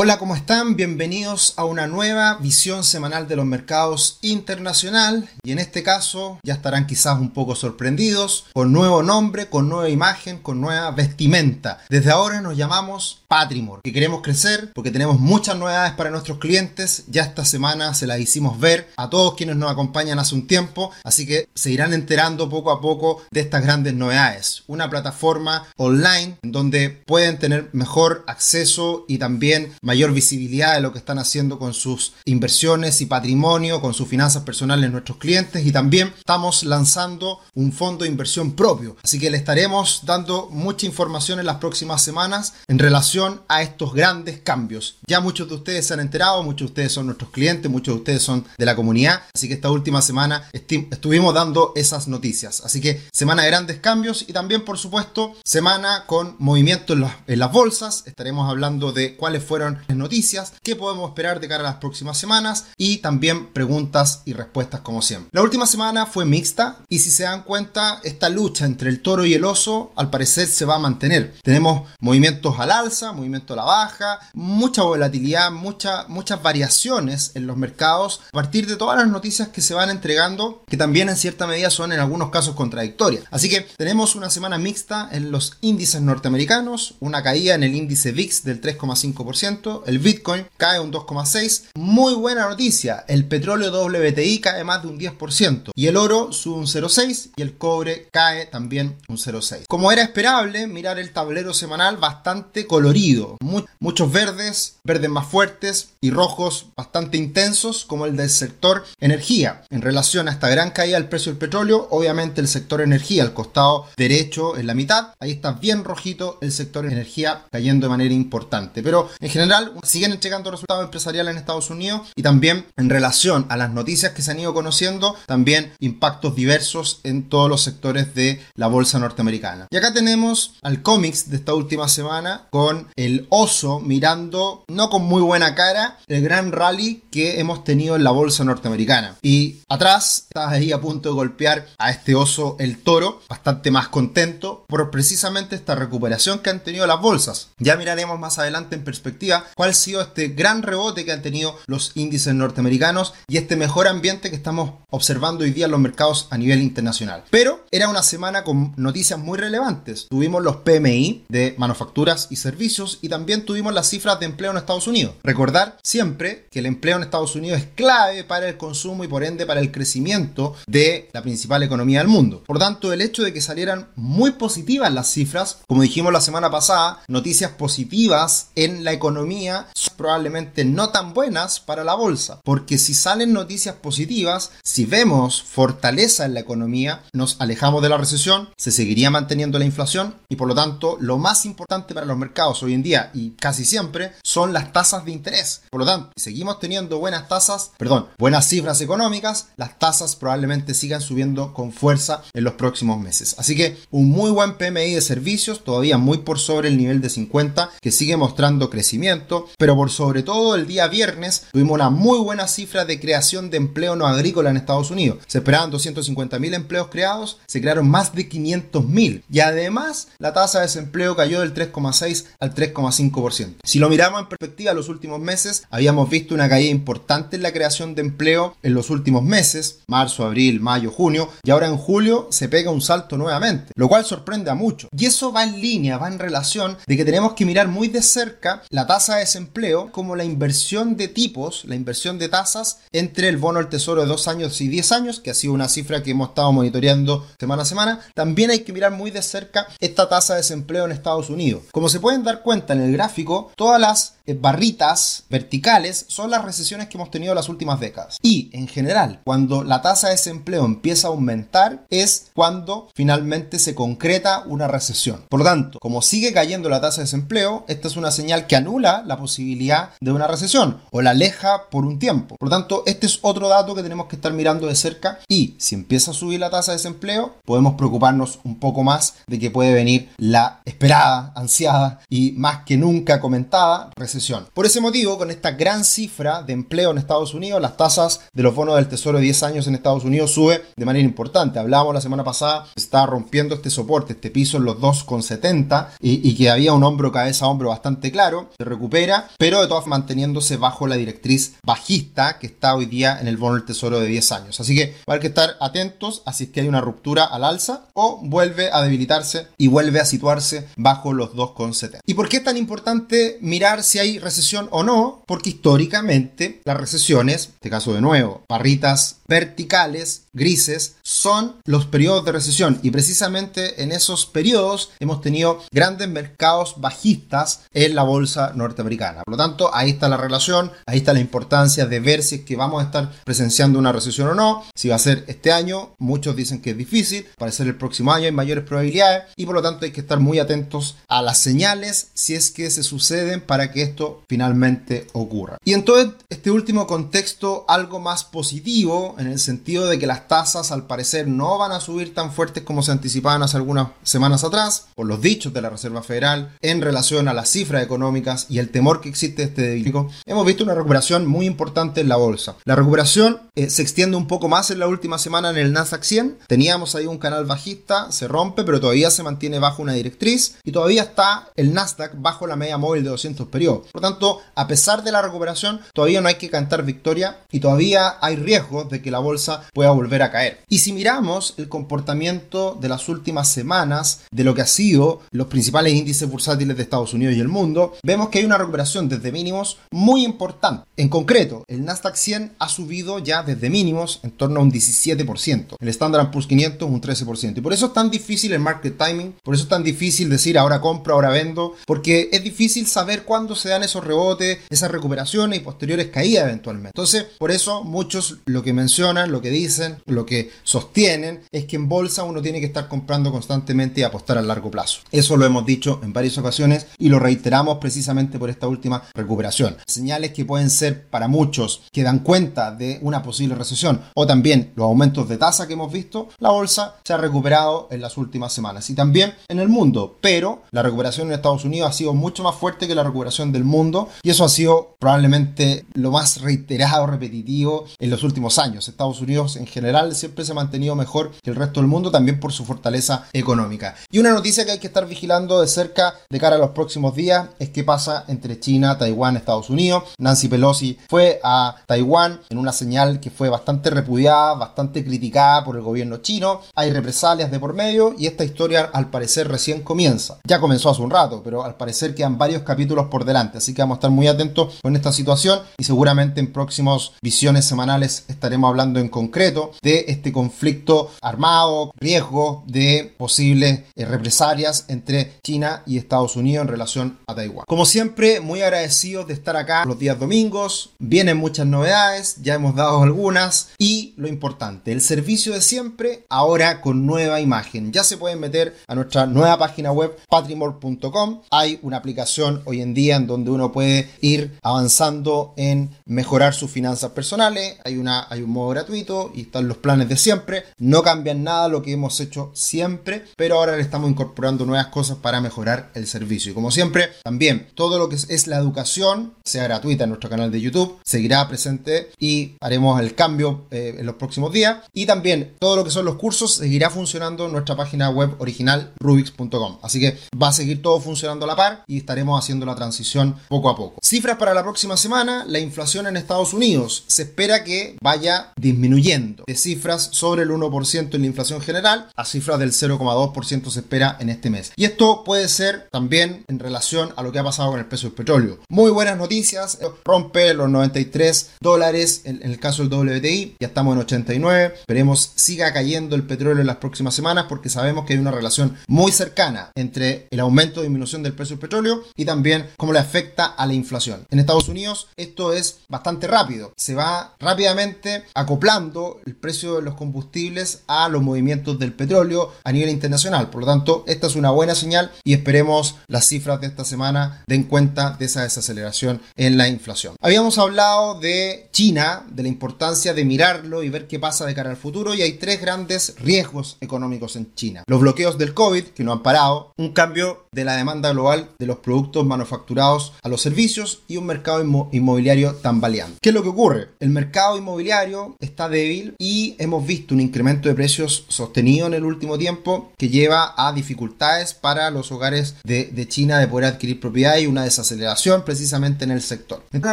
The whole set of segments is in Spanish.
Hola, ¿cómo están? Bienvenidos a una nueva visión semanal de los mercados internacional y en este caso ya estarán quizás un poco sorprendidos con nuevo nombre, con nueva imagen, con nueva vestimenta. Desde ahora nos llamamos Patrimor, que queremos crecer porque tenemos muchas novedades para nuestros clientes. Ya esta semana se las hicimos ver a todos quienes nos acompañan hace un tiempo, así que se irán enterando poco a poco de estas grandes novedades. Una plataforma online en donde pueden tener mejor acceso y también mayor visibilidad de lo que están haciendo con sus inversiones y patrimonio, con sus finanzas personales nuestros clientes y también estamos lanzando un fondo de inversión propio. Así que le estaremos dando mucha información en las próximas semanas en relación a estos grandes cambios. Ya muchos de ustedes se han enterado, muchos de ustedes son nuestros clientes, muchos de ustedes son de la comunidad, así que esta última semana estuvimos dando esas noticias. Así que semana de grandes cambios y también por supuesto semana con movimiento en las, en las bolsas. Estaremos hablando de cuáles fueron noticias, qué podemos esperar de cara a las próximas semanas y también preguntas y respuestas como siempre. La última semana fue mixta y si se dan cuenta, esta lucha entre el toro y el oso al parecer se va a mantener. Tenemos movimientos al alza, movimiento a la baja, mucha volatilidad, muchas variaciones en los mercados a partir de todas las noticias que se van entregando, que también en cierta medida son en algunos casos contradictorias. Así que tenemos una semana mixta en los índices norteamericanos, una caída en el índice VIX del 3,5%, el Bitcoin cae un 2,6%. Muy buena noticia, el petróleo WTI cae más de un 10% y el oro sube un 0,6% y el cobre cae también un 0,6%. Como era esperable, mirar el tablero semanal bastante colorido, muchos verdes, verdes más fuertes y rojos bastante intensos como el del sector energía. En relación a esta gran caída del precio del petróleo, obviamente el sector energía, al costado derecho en la mitad, ahí está bien rojito el sector energía cayendo de manera importante. Pero en general siguen entregando resultados empresariales en Estados Unidos y también en relación a las noticias que se han ido conociendo, también impactos diversos en todos los sectores de la bolsa norteamericana. Y acá tenemos al cómics de esta última semana con el oso mirando, no con muy buena cara, el gran rally que hemos tenido en la bolsa norteamericana. Y atrás está ahí a punto de golpear a este oso el toro, bastante más contento por precisamente esta recuperación que han tenido las bolsas. Ya miraremos más adelante en perspectiva cuál ha sido este gran rebote que han tenido los índices norteamericanos y este mejor ambiente que estamos observando hoy día en los mercados a nivel internacional. Pero era una semana con noticias muy relevantes. Tuvimos los PMI de manufacturas y servicios y también tuvimos las cifras de empleo en Estados Unidos. Recordar siempre que el empleo en Estados Unidos es clave para el consumo y por ende para el crecimiento de la principal economía del mundo. Por tanto, el hecho de que salieran muy positivas las cifras, como dijimos la semana pasada, noticias positivas en la economía son probablemente no tan buenas para la bolsa, porque si salen noticias positivas, si vemos fortaleza en la economía, nos alejamos de la recesión, se seguiría manteniendo la inflación y por lo tanto lo más importante para los mercados hoy en día y casi siempre son las tasas de interés. Por lo tanto, si seguimos teniendo buenas tasas, perdón, buenas cifras económicas, las tasas probablemente sigan subiendo con fuerza en los próximos meses. Así que un muy buen PMI de servicios, todavía muy por sobre el nivel de 50, que sigue mostrando crecimiento pero por sobre todo el día viernes tuvimos una muy buena cifra de creación de empleo no agrícola en Estados Unidos. Se esperaban 250.000 empleos creados, se crearon más de 500.000 y además la tasa de desempleo cayó del 3,6 al 3,5%. Si lo miramos en perspectiva, los últimos meses habíamos visto una caída importante en la creación de empleo en los últimos meses, marzo, abril, mayo, junio, y ahora en julio se pega un salto nuevamente, lo cual sorprende a muchos. Y eso va en línea, va en relación de que tenemos que mirar muy de cerca la tasa desempleo como la inversión de tipos, la inversión de tasas entre el bono del tesoro de 2 años y 10 años, que ha sido una cifra que hemos estado monitoreando semana a semana. También hay que mirar muy de cerca esta tasa de desempleo en Estados Unidos. Como se pueden dar cuenta en el gráfico, todas las barritas verticales son las recesiones que hemos tenido las últimas décadas. Y en general, cuando la tasa de desempleo empieza a aumentar, es cuando finalmente se concreta una recesión. Por lo tanto, como sigue cayendo la tasa de desempleo, esta es una señal que anula la posibilidad de una recesión o la aleja por un tiempo. Por lo tanto, este es otro dato que tenemos que estar mirando de cerca y si empieza a subir la tasa de desempleo, podemos preocuparnos un poco más de que puede venir la esperada, ansiada y más que nunca comentada recesión recesión. Por ese motivo, con esta gran cifra de empleo en Estados Unidos, las tasas de los bonos del Tesoro de 10 años en Estados Unidos sube de manera importante. Hablábamos la semana pasada, se estaba rompiendo este soporte, este piso en los 2,70 y, y que había un hombro cabeza a hombro bastante claro, se recupera, pero de todas manteniéndose bajo la directriz bajista que está hoy día en el bono del Tesoro de 10 años. Así que va a haber que estar atentos a si es que hay una ruptura al alza o vuelve a debilitarse y vuelve a situarse bajo los 2,70. ¿Y por qué es tan importante mirar si hay recesión o no? Porque históricamente las recesiones, en este caso de nuevo, barritas verticales, grises, son los periodos de recesión y precisamente en esos periodos hemos tenido grandes mercados bajistas en la bolsa norteamericana. Por lo tanto, ahí está la relación, ahí está la importancia de ver si es que vamos a estar presenciando una recesión o no, si va a ser este año, muchos dicen que es difícil, para ser el próximo año hay mayores probabilidades y por lo tanto hay que estar muy atentos a las señales si es que se suceden para que esto finalmente ocurra. Y en todo este último contexto algo más positivo en el sentido de que las tasas al parecer no van a subir tan fuertes como se anticipaban hace algunas semanas atrás, por los dichos de la Reserva Federal, en relación a las cifras económicas y el temor que existe de este debilitamiento, hemos visto una recuperación muy importante en la bolsa. La recuperación eh, se extiende un poco más en la última semana en el Nasdaq 100. Teníamos ahí un canal bajista, se rompe, pero todavía se mantiene bajo una directriz y todavía está el Nasdaq bajo la media móvil de 200 periodos. Por lo tanto, a pesar de la recuperación, todavía no hay que cantar victoria y todavía hay riesgo de que la bolsa pueda volver a caer. Y si miramos el comportamiento de las últimas semanas de lo que ha sido los principales índices bursátiles de Estados Unidos y el mundo, vemos que hay una recuperación desde mínimos muy importante. En concreto, el Nasdaq 100 ha subido ya desde mínimos en torno a un 17%, el Standard Poor's 500 un 13%. Y por eso es tan difícil el market timing, por eso es tan difícil decir ahora compro, ahora vendo, porque es difícil saber cuándo se dan esos rebotes, esas recuperaciones y posteriores caídas eventualmente. Entonces, por eso muchos lo que mencionan lo que dicen, lo que sostienen, es que en bolsa uno tiene que estar comprando constantemente y apostar a largo plazo. Eso lo hemos dicho en varias ocasiones y lo reiteramos precisamente por esta última recuperación. Señales que pueden ser para muchos que dan cuenta de una posible recesión o también los aumentos de tasa que hemos visto, la bolsa se ha recuperado en las últimas semanas y también en el mundo, pero la recuperación en Estados Unidos ha sido mucho más fuerte que la recuperación mundo y eso ha sido probablemente lo más reiterado, repetitivo en los últimos años. Estados Unidos en general siempre se ha mantenido mejor que el resto del mundo, también por su fortaleza económica. Y una noticia que hay que estar vigilando de cerca de cara a los próximos días es qué pasa entre China, Taiwán, Estados Unidos. Nancy Pelosi fue a Taiwán en una señal que fue bastante repudiada, bastante criticada por el gobierno chino. Hay represalias de por medio y esta historia al parecer recién comienza. Ya comenzó hace un rato, pero al parecer quedan varios capítulos por delante, así que vamos a estar muy atentos con esta situación y seguramente en próximos visiones semanales estaremos hablando hablando en concreto de este conflicto armado, riesgo de posibles eh, represalias entre China y Estados Unidos en relación a Taiwán. Como siempre, muy agradecidos de estar acá los días domingos. Vienen muchas novedades, ya hemos dado algunas y lo importante, el servicio de siempre ahora con nueva imagen. Ya se pueden meter a nuestra nueva página web patrimor.com. Hay una aplicación hoy en día en donde uno puede ir avanzando en mejorar sus finanzas personales. Hay, una, hay un modo gratuito y están los planes de siempre. No cambian nada lo que hemos hecho siempre, pero ahora le estamos incorporando nuevas cosas para mejorar el servicio. Y como siempre, también todo lo que es, la educación, sea gratuita en nuestro canal de YouTube, seguirá presente y haremos el cambio eh, en los próximos días. Y también todo lo que son los cursos seguirá funcionando en nuestra página web original rubix.com. Así que va a seguir todo funcionando a la par y estaremos haciendo la transición poco a poco. Cifras para la próxima semana, la inflación en Estados Unidos se espera que vaya disminuyendo de cifras sobre el 1% en la inflación general a cifras del 0,2% se espera en este mes. Y esto puede ser también en relación a lo que ha pasado con el precio del petróleo. Muy buenas noticias, rompe los 93 dólares en, el caso del WTI, ya estamos en 89, esperemos siga cayendo el petróleo en las próximas semanas porque sabemos que hay una relación muy cercana entre el aumento o disminución del precio del petróleo y también cómo le afecta a la inflación. En Estados Unidos esto es bastante rápido, se va rápidamente acoplando el precio de los combustibles a los movimientos del petróleo a nivel internacional. Por lo tanto, esta es una buena señal y esperemos las cifras de esta semana den cuenta de esa desaceleración en la inflación. Habíamos hablado de China, de la importancia de mirarlo y ver qué pasa de cara al futuro y hay tres grandes riesgos económicos en China. Los bloqueos del COVID, que no han parado, un cambio de la demanda global de los productos manufacturados a los servicios y un mercado inmobiliario tambaleante. ¿Qué es lo que ocurre? El mercado inmobiliario está débil y hemos visto un incremento de precios sostenido en el último tiempo que lleva a dificultades para los hogares de, China de poder adquirir propiedad y una desaceleración precisamente en el sector. Una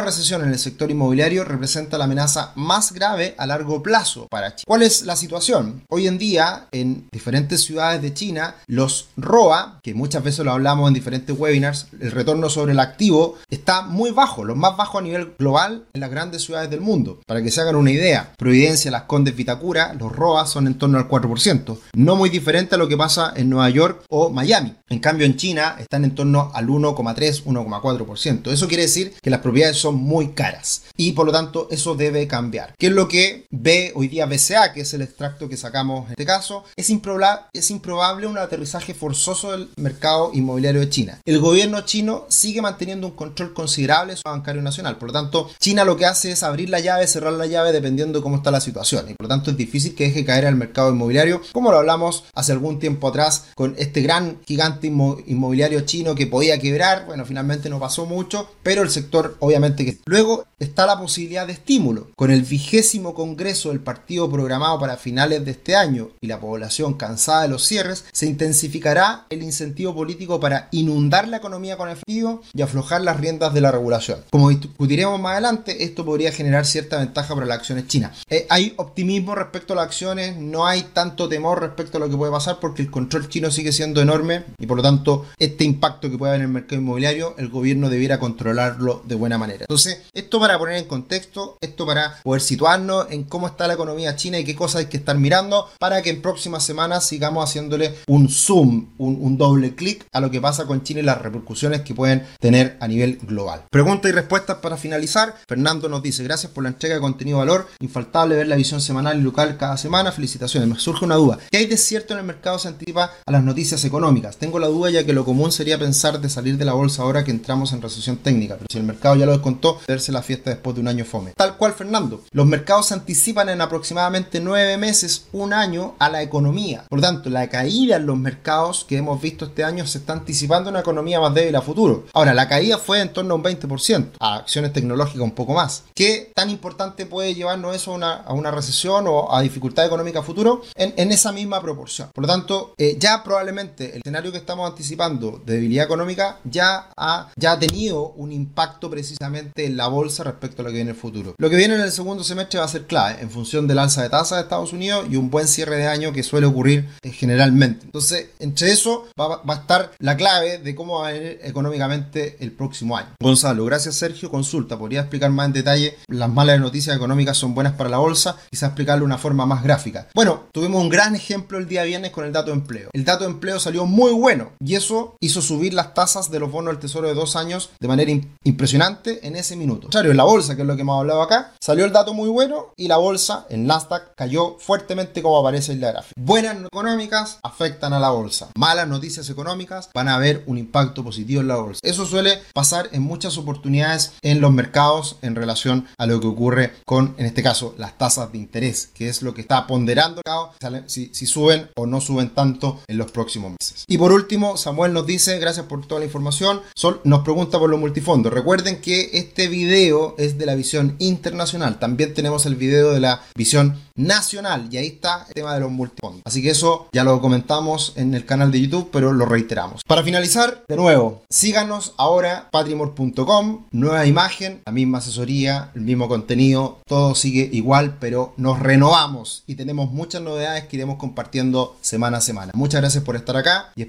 recesión en el sector inmobiliario representa la amenaza más grave a largo plazo para China. ¿Cuál es la situación? Hoy en día en diferentes ciudades de China los ROA, que muchas veces lo hablamos en diferentes webinars, el retorno sobre el activo está muy bajo, lo más bajo a nivel global en las grandes ciudades del mundo. Para que se hagan una idea, Providencia, Las Condes, Vitacura, los ROA son en torno al 4%, no muy diferente a lo que pasa en Nueva York o Miami. En cambio en China están en torno al 1,3, 1,4%. Eso quiere decir que las propiedades son muy caras y por lo tanto eso debe cambiar. ¿Qué es lo que ve hoy día BCA, que es el extracto que sacamos en este caso? Es improbable, un aterrizaje forzoso del mercado inmobiliario de China. El gobierno chino sigue manteniendo un control considerable sobre el bancario nacional. Por lo tanto, China lo que hace es abrir la llave, cerrar la llave dependiendo de cómo está la situación. Y por lo tanto es difícil que deje caer al mercado inmobiliario, como lo hablamos hace algún tiempo atrás con este gran gigante inmobiliario chino que podía quebrar. Bueno, finalmente no pasó mucho, pero el sector obviamente que... Luego está la posibilidad de estímulo. Con el vigésimo congreso del partido programado para finales de este año y la población cansada de los cierres, se intensificará el incentivo político para inundar la economía con efectivo y aflojar las riendas de la regulación. Como discutiremos más adelante, esto podría generar cierta ventaja para las acciones chinas. Eh, hay optimismo respecto a las acciones, no hay tanto temor respecto a lo que puede pasar porque el control chino sigue siendo enorme y por lo tanto este impacto que puede haber en el mercado inmobiliario, el gobierno debiera controlarlo de buena manera. Entonces, esto para poner en contexto, esto para poder situarnos en cómo está la economía china y qué cosas hay que estar mirando para que en próximas semanas sigamos haciéndole un zoom, un, un doble clic a lo que pasa con China y las repercusiones que pueden tener a nivel global. Preguntas y respuestas para finalizar. Fernando nos dice, gracias por la entrega de contenido valor. Infaltable ver la visión semanal y local cada semana. Felicitaciones. Me surge una duda. ¿Qué hay de cierto en el mercado se anticipa a las noticias económicas? Tengo la duda ya que lo común sería pensar de salir de la bolsa ahora que entramos en recesión técnica. Pero si el mercado ya lo descontó, verse la fiesta después de un año fome. Tal cual, Fernando. Los mercados anticipan en aproximadamente nueve meses, un año a la economía. Por lo tanto, la caída en los mercados que hemos visto este año se está anticipando una economía más débil a futuro. Ahora, la caída fue en torno a un 20%, a acciones tecnológicas un poco más. ¿Qué tan importante puede llevarnos eso a una, recesión o a dificultad económica a futuro? En, esa misma proporción. Por lo tanto, eh, ya probablemente el escenario que estamos anticipando de debilidad económica ya ha, ya tenido un impacto precisamente en la bolsa respecto a lo que viene en el futuro. Lo que viene en el segundo semestre va a ser clave en función del alza de tasas de Estados Unidos y un buen cierre de año que suele ocurrir eh, generalmente. Entonces, entre eso va, va a estar la clave de cómo va a venir económicamente el próximo año. Gonzalo, gracias Sergio. Consulta, ¿podría explicar más en detalle las malas noticias económicas son buenas para la bolsa? Quizás explicarlo de una forma más gráfica. Bueno, tuvimos un gran ejemplo el día viernes con el dato de empleo. El dato de empleo salió muy bueno y eso hizo subir las tasas de los bonos del tesoro de dos años de manera impresionante en ese minuto. En la bolsa, que es lo que hemos hablado acá, salió el dato muy bueno y la bolsa, en Nasdaq, cayó fuertemente como aparece en la gráfica. Buenas económicas afectan a la bolsa. Malas noticias económicas van a haber un impacto positivo en la bolsa. Eso suele pasar en muchas oportunidades en los mercados en relación a lo que ocurre con, en este caso, las tasas de interés, que es lo que está ponderando el mercado, si, si suben o no suben tanto en los próximos meses. Y por último, Samuel nos dice, gracias por toda la información, Sol nos pregunta por los multifondos. Recuerden que este video es de la visión internacional. También tenemos el video de la visión nacional y ahí está el tema de los multifondos. Así que eso ya lo comentamos en el canal de YouTube, pero lo reiteramos. Para finalizar, de nuevo, síganos ahora patrimor.com, nueva imagen, la misma asesoría, el mismo contenido, todo sigue igual, pero nos renovamos y tenemos muchas novedades que iremos compartiendo semana a semana. Muchas gracias por estar acá y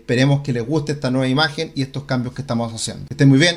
que les guste esta nueva imagen y estos cambios que estamos haciendo. Que estén muy bien.